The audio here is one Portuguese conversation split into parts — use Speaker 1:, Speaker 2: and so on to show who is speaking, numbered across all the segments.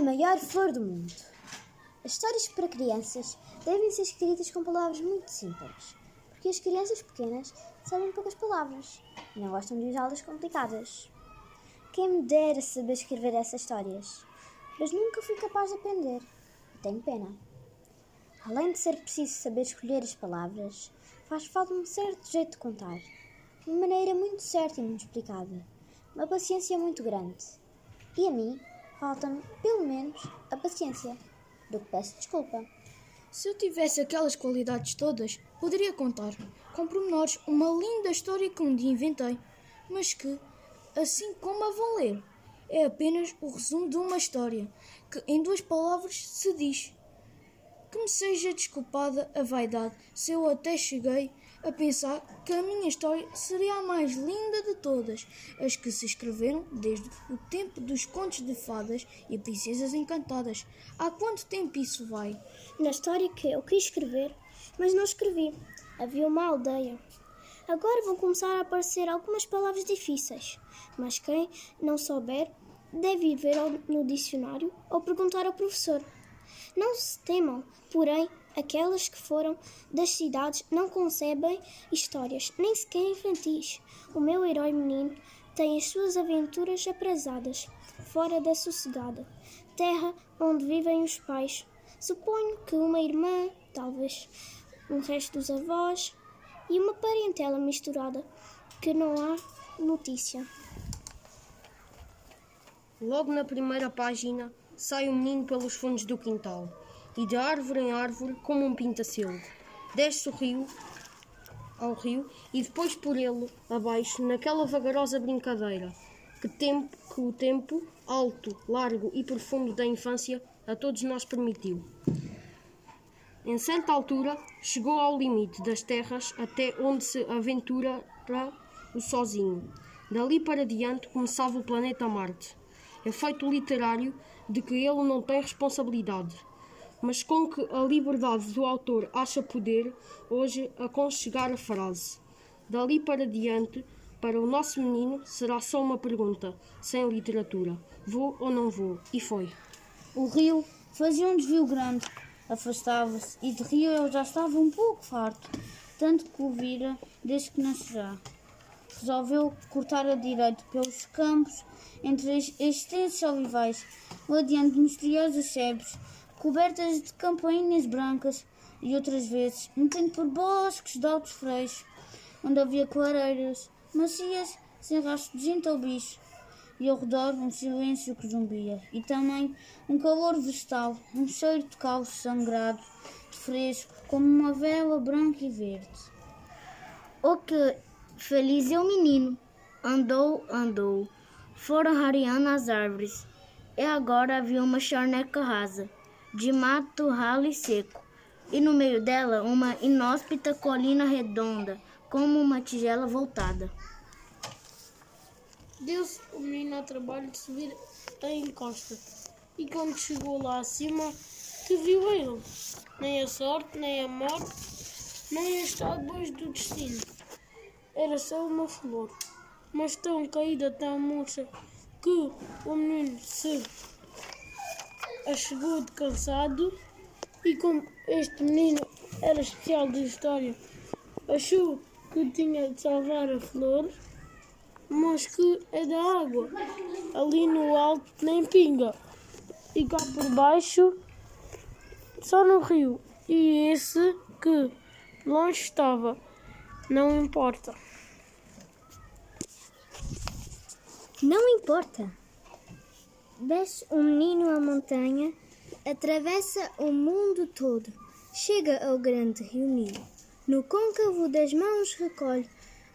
Speaker 1: a maior flor do mundo. As histórias para crianças devem ser escritas com palavras muito simples, porque as crianças pequenas sabem poucas palavras e não gostam de usá-las complicadas. Quem me dera saber escrever essas histórias, mas nunca fui capaz de aprender e tenho pena. Além de ser preciso saber escolher as palavras, faz falta um certo jeito de contar, uma maneira muito certa e muito explicada, uma paciência muito grande. E a mim, falta-me, pelo menos, a paciência, do que peço desculpa.
Speaker 2: Se eu tivesse aquelas qualidades todas, poderia contar, com pormenores, uma linda história que um dia inventei, mas que, assim como a vão ler, é apenas o resumo de uma história, que em duas palavras se diz que me seja desculpada a vaidade se eu até cheguei a pensar que a minha história seria a mais linda de todas as que se escreveram desde o tempo dos contos de fadas e princesas encantadas. Há quanto tempo isso vai?
Speaker 3: Na história que eu quis escrever, mas não escrevi. Havia uma aldeia. Agora vão começar a aparecer algumas palavras difíceis, mas quem não souber deve ir ver no dicionário ou perguntar ao professor. Não se temam, porém, aquelas que foram das cidades não concebem histórias, nem sequer infantis. O meu herói menino tem as suas aventuras aprazadas, fora da sossegada, terra onde vivem os pais. Suponho que uma irmã, talvez um resto dos avós e uma parentela misturada, que não há notícia.
Speaker 4: Logo na primeira página sai o menino pelos fundos do quintal e de árvore em árvore como um pintacelo. Desce o rio ao rio e depois por ele abaixo naquela vagarosa brincadeira que, tempo, que o tempo alto, largo e profundo da infância a todos nós permitiu. Em certa altura chegou ao limite das terras até onde se aventura o sozinho. Dali para diante começava o planeta Marte. Efeito literário de que ele não tem responsabilidade, mas com que a liberdade do autor acha poder hoje aconchegar a frase. Dali para diante, para o nosso menino, será só uma pergunta, sem literatura: vou ou não vou? E foi.
Speaker 5: O rio fazia um desvio grande, afastava-se, e de rio eu já estava um pouco farto, tanto que o vira desde que nascerá. Resolveu cortar a direito pelos campos entre extensos olivais, ladeando misteriosas sebes, cobertas de campainhas brancas, e outras vezes metendo por bosques de altos freios, onde havia clareiras, macias, sem rastro de gente ou bicho, e ao redor um silêncio que zumbia, e também um calor vegetal, um cheiro de caos sangrado, fresco, como uma vela branca e verde.
Speaker 6: O que feliz é o menino, andou, andou, foram rareando as árvores, e agora havia uma charneca rasa, de mato ralo e seco, e no meio dela uma inóspita colina redonda, como uma tigela voltada.
Speaker 7: Deu-se o menino ao trabalho de subir a encosta, e quando chegou lá acima, que viu ele? Nem a sorte, nem a morte, nem as tábuas do destino. Era só uma flor mas tão caída, tão murcha, que o menino se achegou de cansado e como este menino era especial de história, achou que tinha de salvar a flor, mas que é da água. Ali no alto nem pinga. E cá por baixo só no rio. E esse que longe estava, não importa.
Speaker 1: Não importa. Desce um menino a montanha, atravessa o mundo todo, chega ao grande rio Nilo. No côncavo das mãos recolhe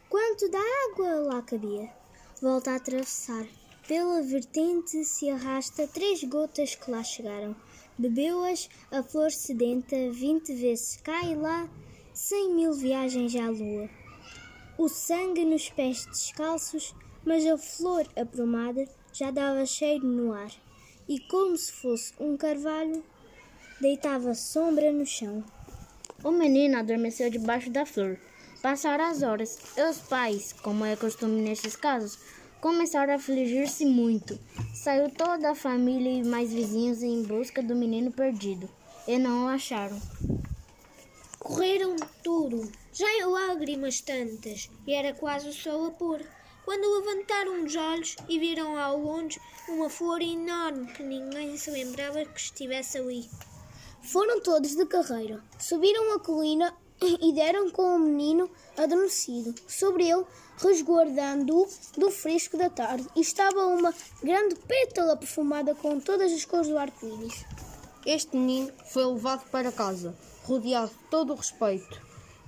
Speaker 1: quanto da água lá cabia. Volta a atravessar. Pela vertente se arrasta três gotas que lá chegaram. Bebeu-as a flor sedenta vinte vezes cai lá, cem mil viagens à lua. O sangue nos pés descalços mas a flor aprumada já dava cheiro no ar, e como se fosse um carvalho, deitava sombra no chão.
Speaker 6: O menino adormeceu debaixo da flor. Passaram as horas, e os pais, como é costume nestes casos, começaram a afligir-se muito. Saiu toda a família e mais vizinhos em busca do menino perdido, e não o acharam.
Speaker 8: Correram tudo, já em lágrimas tantas, e era quase o sol a pôr, quando levantaram os olhos e viram ao longe uma flor enorme que ninguém se lembrava que estivesse ali.
Speaker 3: Foram todos de carreira, subiram a colina e deram com o menino adormecido. Sobre ele, resguardando-o do fresco da tarde, estava uma grande pétala perfumada com todas as cores do arco-íris.
Speaker 4: Este menino foi levado para casa, rodeado de todo o respeito,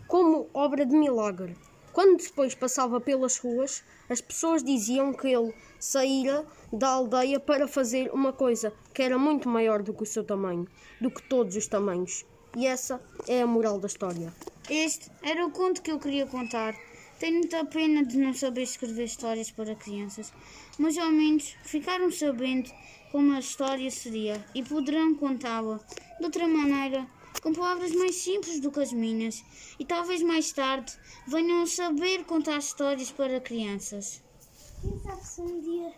Speaker 4: como obra de milagre. Quando depois passava pelas ruas, as pessoas diziam que ele saíra da aldeia para fazer uma coisa que era muito maior do que o seu tamanho, do que todos os tamanhos. E essa é a moral da história.
Speaker 5: Este era o conto que eu queria contar. Tenho muita pena de não saber escrever histórias para crianças, mas ao menos ficaram sabendo como a história seria e poderão contá-la de outra maneira, com palavras mais simples do que as minhas, e talvez mais tarde venham saber contar histórias para crianças.
Speaker 3: Quem sabe se um dia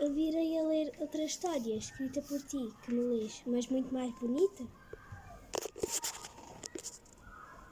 Speaker 3: eu virei a ler outra história escrita por ti, que me lês, mas muito mais bonita?